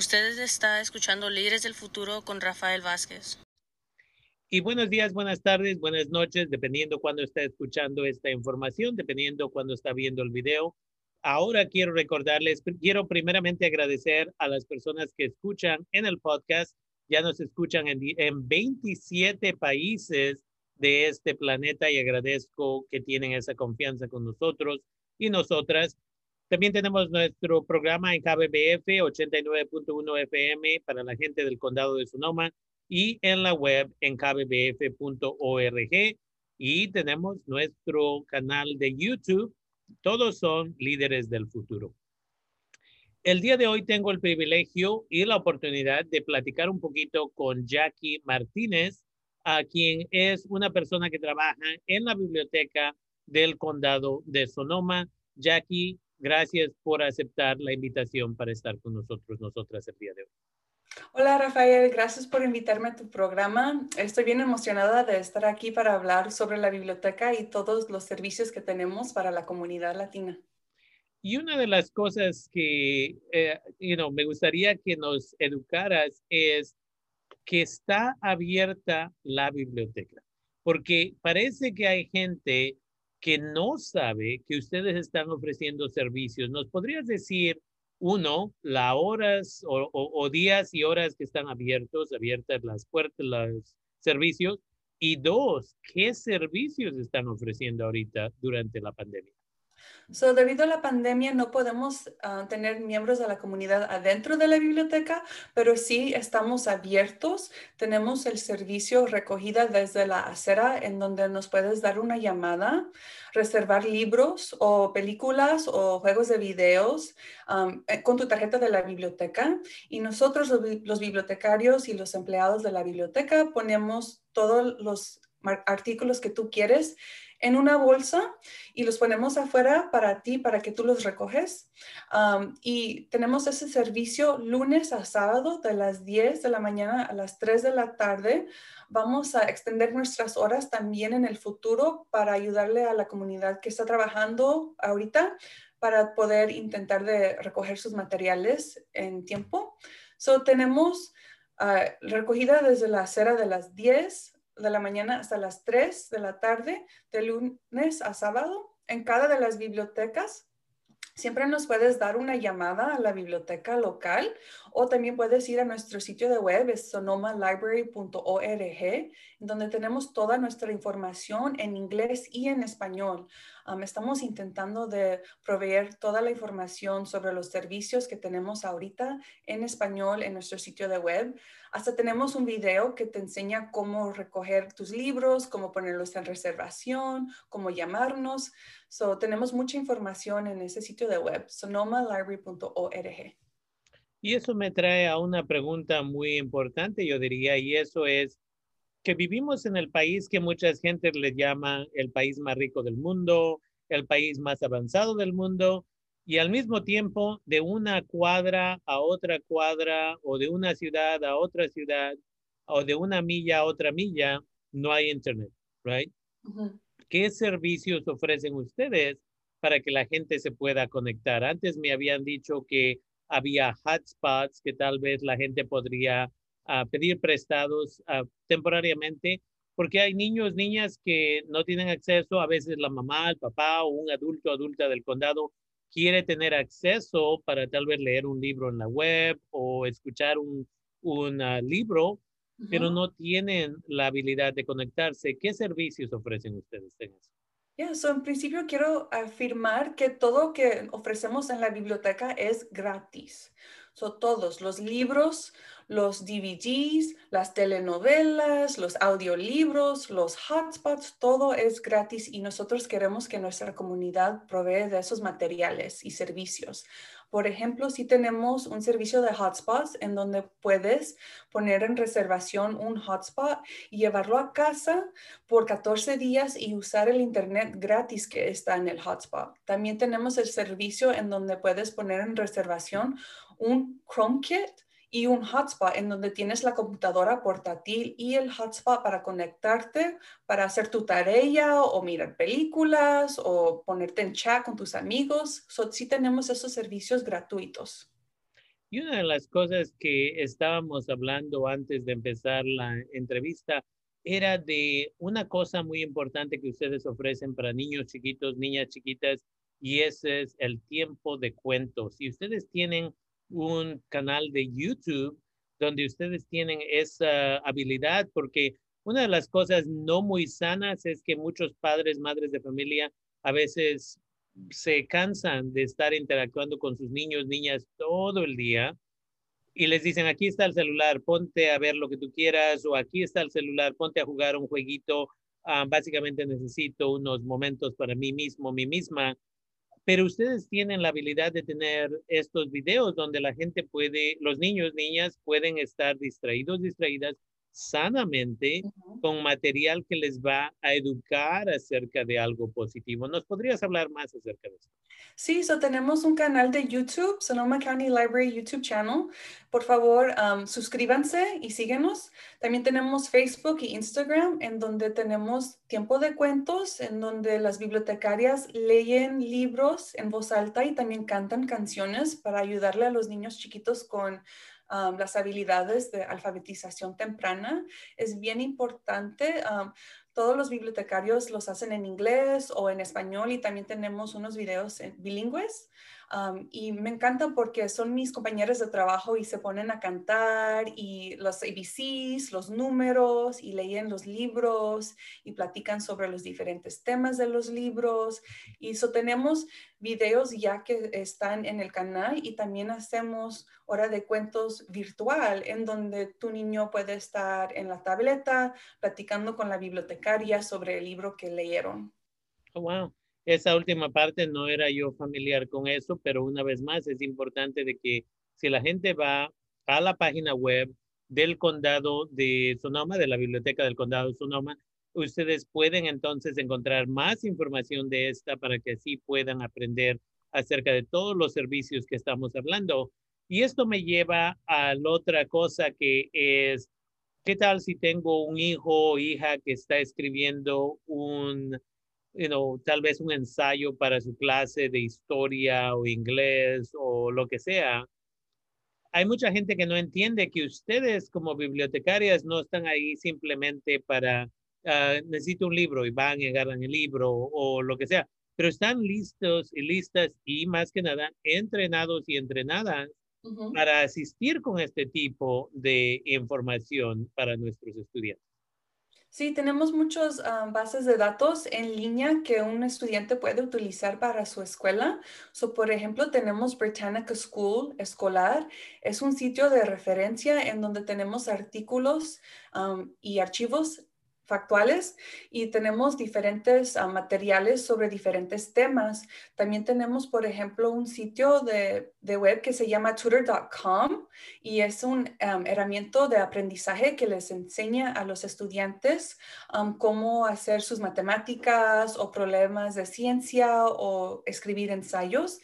Ustedes está escuchando Líderes del Futuro con Rafael Vázquez. Y buenos días, buenas tardes, buenas noches, dependiendo cuando está escuchando esta información, dependiendo cuando está viendo el video. Ahora quiero recordarles, quiero primeramente agradecer a las personas que escuchan en el podcast. Ya nos escuchan en, en 27 países de este planeta y agradezco que tienen esa confianza con nosotros y nosotras. También tenemos nuestro programa en KBBF 89.1 FM para la gente del condado de Sonoma y en la web en kbbf.org. Y tenemos nuestro canal de YouTube. Todos son líderes del futuro. El día de hoy tengo el privilegio y la oportunidad de platicar un poquito con Jackie Martínez, a quien es una persona que trabaja en la biblioteca del condado de Sonoma. Jackie, Gracias por aceptar la invitación para estar con nosotros, nosotras el día de hoy. Hola Rafael, gracias por invitarme a tu programa. Estoy bien emocionada de estar aquí para hablar sobre la biblioteca y todos los servicios que tenemos para la comunidad latina. Y una de las cosas que eh, me gustaría que nos educaras es que está abierta la biblioteca, porque parece que hay gente que no sabe que ustedes están ofreciendo servicios. ¿Nos podrías decir, uno, las horas o, días y horas que están abiertos, abiertas las puertas, los servicios? Y dos, ¿qué servicios están ofreciendo ahorita durante la pandemia? So, debido a la pandemia no podemos ah, tener miembros de la comunidad adentro de la biblioteca, pero sí estamos abiertos. Tenemos el servicio recogida desde la acera en donde nos puedes dar una llamada, reservar libros o películas o juegos de videos eh, con tu tarjeta de la biblioteca. Y nosotros, los bibliotecarios y los empleados de la biblioteca, ponemos todos los artículos que tú quieres en una bolsa y los ponemos afuera para ti, para que tú los recoges. y tenemos ese servicio lunes a sábado de las 10 de la mañana a las 3 de la tarde. Vamos a extender nuestras horas también en el futuro para ayudarle a la comunidad que está trabajando ahorita para poder intentar de recoger sus materiales en tiempo. So, tenemos ah, recogida desde la acera de las 10 de la mañana hasta las 3 de la tarde, de lunes a sábado, en cada de las bibliotecas. Siempre nos puedes dar una llamada a la biblioteca local o también puedes ir a nuestro sitio de web, es sonomalibrary.org, donde tenemos toda nuestra información en inglés y en español. Estamos intentando de proveer toda la información sobre los servicios que tenemos ahorita en español en nuestro sitio de web. Hasta tenemos un video que te enseña cómo recoger tus libros, cómo ponerlos en reservación, cómo llamarnos. So, tenemos mucha información en ese sitio de web, sonomalibrary.org. Y eso me trae a una pregunta muy importante, yo diría, y eso es que vivimos en el país que mucha gente le llama el país más rico del mundo, el país más avanzado del mundo, y al mismo tiempo de una cuadra a otra cuadra o de una ciudad a otra ciudad o de una milla a otra milla, no hay internet, right? ¿Qué servicios ofrecen ustedes para que la gente se pueda conectar? Antes me habían dicho que había hotspots que tal vez la gente podría ah, pedir prestados ah, temporariamente, porque hay niños, niñas que no tienen acceso, a veces la mamá, el papá o un adulto, adulta del condado quiere tener acceso para tal vez leer un libro en la web o escuchar un, un ah, libro, pero no tienen la habilidad de conectarse. ¿Qué servicios ofrecen ustedes en eso? en principio quiero afirmar que todo que ofrecemos en la biblioteca es gratis. Son todos los libros, los DVDs, las telenovelas, los audiolibros, los hotspots, todo es gratis y nosotros queremos que nuestra comunidad provee de esos materiales y servicios. Por ejemplo, si tenemos un servicio de hotspots en donde puedes poner en reservación un hotspot y llevarlo a casa por 14 días y usar el internet gratis que está en el hotspot. También tenemos el servicio en donde puedes poner en reservación un Chrome Kit y un hotspot en donde tienes la computadora portátil y el hotspot para conectarte, para hacer tu tarea o mirar películas o ponerte en chat con tus amigos. So, sí tenemos esos servicios gratuitos. Y una de las cosas que estábamos hablando antes de empezar la entrevista era de una cosa muy importante que ustedes ofrecen para niños chiquitos, niñas chiquitas, y ese es el tiempo de cuentos. Si ustedes tienen un canal de YouTube donde ustedes tienen esa habilidad, porque una de las cosas no muy sanas es que muchos padres, madres de familia, a veces se cansan de estar interactuando con sus niños, niñas todo el día y les dicen, aquí está el celular, ponte a ver lo que tú quieras o aquí está el celular, ponte a jugar un jueguito. Ah, básicamente necesito unos momentos para mí mismo, mí misma. Pero ustedes tienen la habilidad de tener estos videos donde la gente puede, los niños, niñas pueden estar distraídos, distraídas sanamente con material que les va a educar acerca de algo positivo. ¿Nos podrías hablar más acerca de esto? Sí, so tenemos un canal de YouTube, Sonoma County Library YouTube channel. Por favor, suscríbanse y síguenos. También tenemos Facebook y Instagram, en donde tenemos tiempo de cuentos, en donde las bibliotecarias leen libros en voz alta y también cantan canciones para ayudarle a los niños chiquitos con las habilidades de alfabetización temprana. Es bien importante. todos los bibliotecarios los hacen en inglés o en español y también tenemos unos videos bilingües y me encanta porque son mis compañeros de trabajo y se ponen a cantar y los ABCs, los números y leen los libros y platican sobre los diferentes temas de los libros. Y eso tenemos videos ya que están en el canal y también hacemos hora de cuentos virtual en donde tu niño puede estar en la tableta platicando con la bibliotecaria sobre el libro que leyeron. Oh, wow. Esa última parte no era yo familiar con eso, pero una vez más es importante de que si la gente va a la página web del condado de Sonoma, de la biblioteca del condado de Sonoma, ustedes pueden entonces encontrar más información de esta para que así puedan aprender acerca de todos los servicios que estamos hablando. Y esto me lleva a la otra cosa que es, ¿qué tal si tengo un hijo o hija que está escribiendo un you know, tal vez un ensayo para su clase de historia o inglés o lo que sea. Hay mucha gente que no entiende que ustedes como bibliotecarias no están ahí simplemente para, uh, necesito un libro y van y agarran el libro o lo que sea, pero están listos y listas y más que nada entrenados y entrenadas para asistir con este tipo de información para nuestros estudiantes. Sí, tenemos muchas ah, bases de datos en línea que un estudiante puede utilizar para su escuela. So, por ejemplo, tenemos Britannica School Escolar. Es un sitio de referencia en donde tenemos artículos y archivos factuales y tenemos diferentes ah, materiales sobre diferentes temas. También tenemos, por ejemplo, un sitio de, web que se llama tutor.com y es un herramienta de aprendizaje que les enseña a los estudiantes cómo hacer sus matemáticas o problemas de ciencia o escribir ensayos.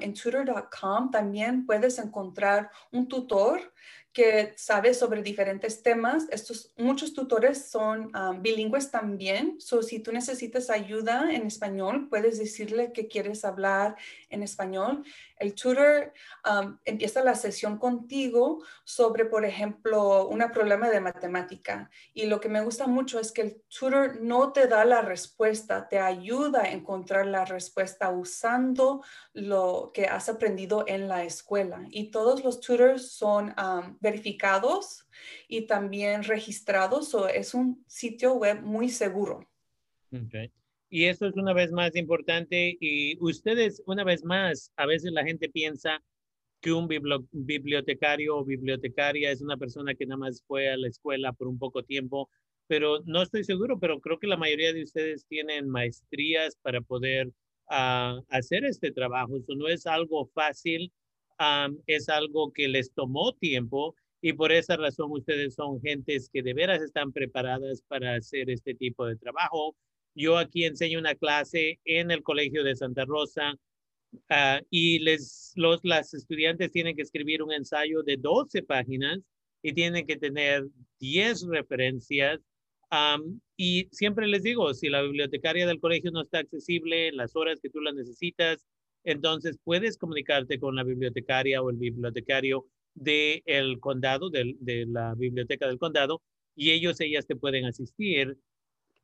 en tutor.com también puedes encontrar un tutor que sabe sobre diferentes temas. Estos, muchos tutores son bilingües también. Si tú necesitas ayuda en español, puedes decirle que quieres hablar en español. El tutor empieza la sesión contigo sobre, por ejemplo, un problema de matemática. Y lo que me gusta mucho es que el tutor no te da la respuesta, te ayuda a encontrar la respuesta usando lo que has aprendido en la escuela. Y todos los tutors son verificados y también registrados. o es un sitio web muy seguro. Y eso es una vez más importante. Y ustedes, una vez más, a veces la gente piensa que un bibliotecario o bibliotecaria es una persona que nada más fue a la escuela por un poco tiempo, pero no estoy seguro, pero creo que la mayoría de ustedes tienen maestrías para poder ah, hacer este trabajo. Eso no es algo fácil, es algo que les tomó tiempo y por esa razón ustedes son gentes que de veras están preparadas para hacer este tipo de trabajo. Yo aquí enseño una clase en el Colegio de Santa Rosa ah, y les, los, las estudiantes tienen que escribir un ensayo de 12 páginas y tienen que tener 10 referencias. y siempre les digo, si la bibliotecaria del colegio no está accesible en las horas que tú la necesitas, entonces puedes comunicarte con la bibliotecaria o el bibliotecario del el condado, de la biblioteca del condado, y ellos, ellas te pueden asistir.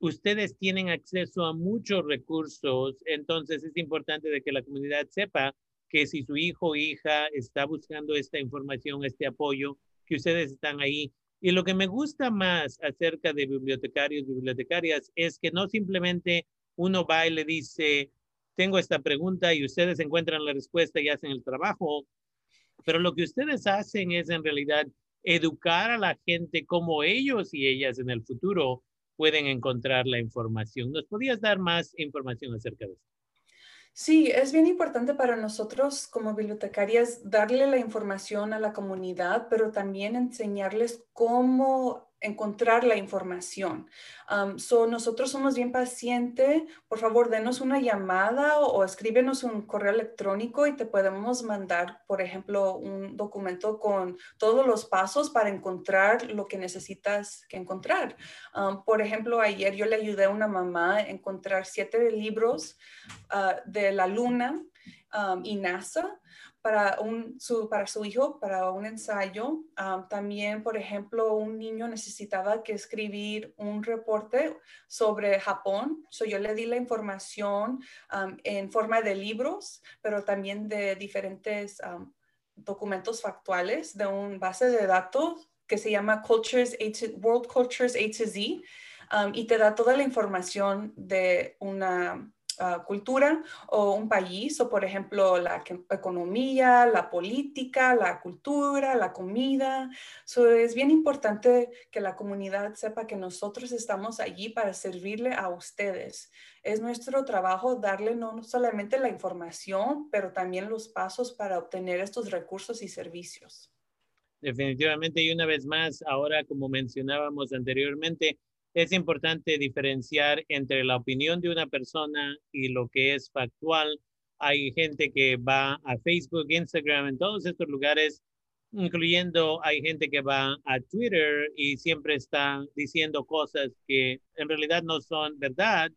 Ustedes tienen acceso a muchos recursos, entonces es importante de que la comunidad sepa que si su hijo o hija está buscando esta información, este apoyo, que ustedes están ahí. Y lo que me gusta más acerca de bibliotecarios, bibliotecarias, es que no simplemente uno va y le dice, tengo esta pregunta y ustedes encuentran la respuesta y hacen el trabajo, pero lo que ustedes hacen es en realidad educar a la gente como ellos y ellas en el futuro pueden encontrar la información. ¿Nos podías dar más información acerca de esto? Sí, es bien importante para nosotros como bibliotecarias darle la información a la comunidad, pero también enseñarles cómo encontrar la información. So nosotros somos bien pacientes. Por favor, denos una llamada o, escríbenos un correo electrónico y te podemos mandar, por ejemplo, un documento con todos los pasos para encontrar lo que necesitas que encontrar. Por ejemplo, ayer yo le ayudé a una mamá a encontrar siete libros uh, de la luna y NASA para, un, su, para su hijo, para un ensayo. Um, también, por ejemplo, un niño necesitaba que escribir un reporte sobre Japón. So, yo le di la información um, en forma de libros, pero también de diferentes um, documentos factuales de un base de datos que se llama Cultures A to, World Cultures A to Z. y te da toda la información de una Uh, cultura o un país, o por ejemplo la economía, la política, la cultura, la comida. So, es bien importante que la comunidad sepa que nosotros estamos allí para servirle a ustedes. Es nuestro trabajo darle no solamente la información, pero también los pasos para obtener estos recursos y servicios. Definitivamente, y una vez más, ahora como mencionábamos anteriormente, es importante diferenciar entre la opinión de una persona y lo que es factual. Hay gente que va a Facebook, Instagram, en todos estos lugares, incluyendo hay gente que va a Twitter y siempre está diciendo cosas que en realidad no son verdad.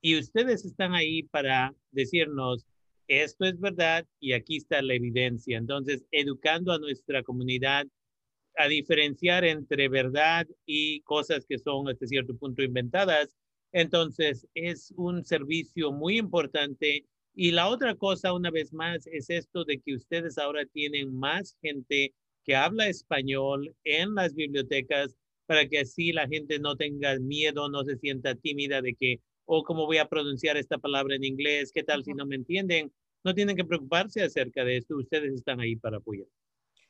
Y ustedes están ahí para decirnos, esto es verdad y aquí está la evidencia. Entonces, educando a nuestra comunidad a diferenciar entre verdad y cosas que son hasta cierto punto inventadas. Entonces, es un servicio muy importante. Y la otra cosa, una vez más, es esto de que ustedes ahora tienen más gente que habla español en las bibliotecas para que así la gente no tenga miedo, no se sienta tímida de que, o oh, cómo voy a pronunciar esta palabra en inglés, qué tal si no me entienden. No tienen que preocuparse acerca de esto, ustedes están ahí para apoyar.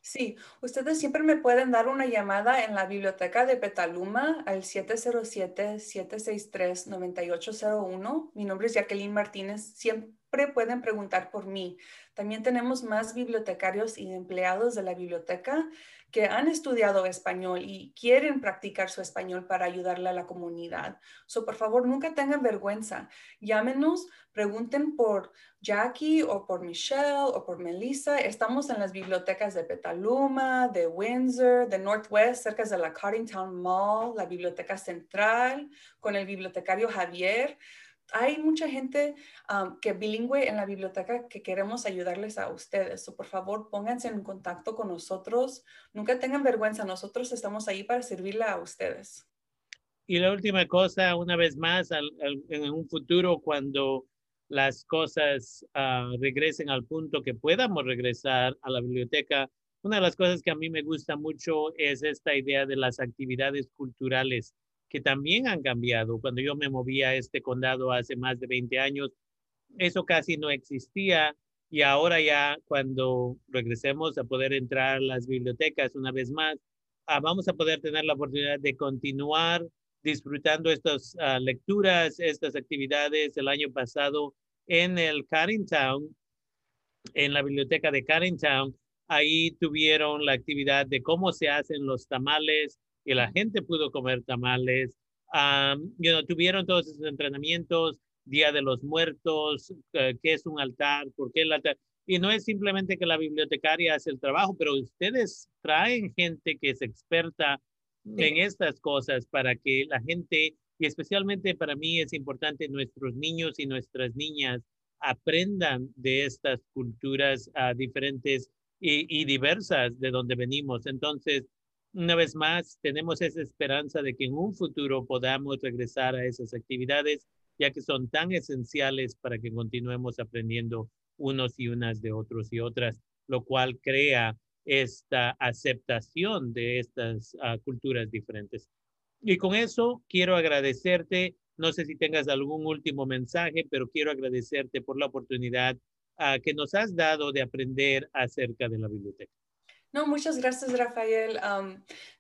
Sí, ustedes siempre me pueden dar una llamada en la biblioteca de Petaluma al 707-763-9801. Mi nombre es Jacqueline Martínez. Siempre pueden preguntar por mí. También tenemos más bibliotecarios y empleados de la biblioteca que han estudiado español y quieren practicar su español para ayudarle a la comunidad. So, por favor, nunca tengan vergüenza. Llámenos, pregunten por Jackie o por Michelle o por Melissa. Estamos en las bibliotecas de Petaluma, de Windsor, de Northwest, cerca de la Cottingtown Mall, la Biblioteca Central, con el bibliotecario Javier hay mucha gente um, que bilingüe en la biblioteca que queremos ayudarles a ustedes. Por favor, pónganse en contacto con nosotros. Nunca tengan vergüenza. Nosotros estamos ahí para servirle a ustedes. Y la última cosa, una vez más, en un futuro, cuando las cosas uh, regresen al punto que podamos regresar a la biblioteca, una de las cosas que a mí me gusta mucho es esta idea de las actividades culturales que también han cambiado. Cuando yo me moví a este condado hace más de 20 años, eso casi no existía y ahora ya cuando regresemos a poder entrar a las bibliotecas una vez más, ah, vamos a poder tener la oportunidad de continuar disfrutando estas uh, lecturas, estas actividades. El año pasado en el Town, en la biblioteca de Town, ahí tuvieron la actividad de cómo se hacen los tamales, y la gente pudo comer tamales. Um, you know, tuvieron todos esos entrenamientos, Día de los Muertos, uh, qué es un altar, por qué el altar. Y no es simplemente que la bibliotecaria hace el trabajo, pero ustedes traen gente que es experta en estas cosas para que la gente, y especialmente para mí es importante nuestros niños y nuestras niñas aprendan de estas culturas ah, diferentes y, y diversas de donde venimos. Entonces, una vez más, tenemos esa esperanza de que en un futuro podamos regresar a esas actividades, ya que son tan esenciales para que continuemos aprendiendo unos y unas de otros y otras, lo cual crea esta aceptación de estas ah, culturas diferentes. Y con eso quiero agradecerte, no sé si tengas algún último mensaje, pero quiero agradecerte por la oportunidad ah, que nos has dado de aprender acerca de la biblioteca. No, muchas gracias, Rafael.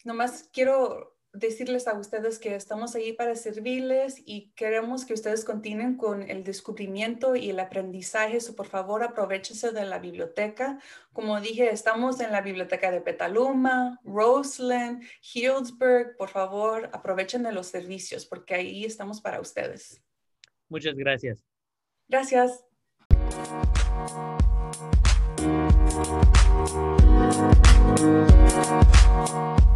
nomás quiero decirles a ustedes que estamos ahí para servirles y queremos que ustedes continúen con el descubrimiento y el aprendizaje. So, por favor, aprovechense de la biblioteca. Como dije, estamos en la biblioteca de Petaluma, Roseland, Healdsburg. Por favor, aprovechen de los servicios porque ahí estamos para ustedes. Muchas gracias. Gracias. Thank you.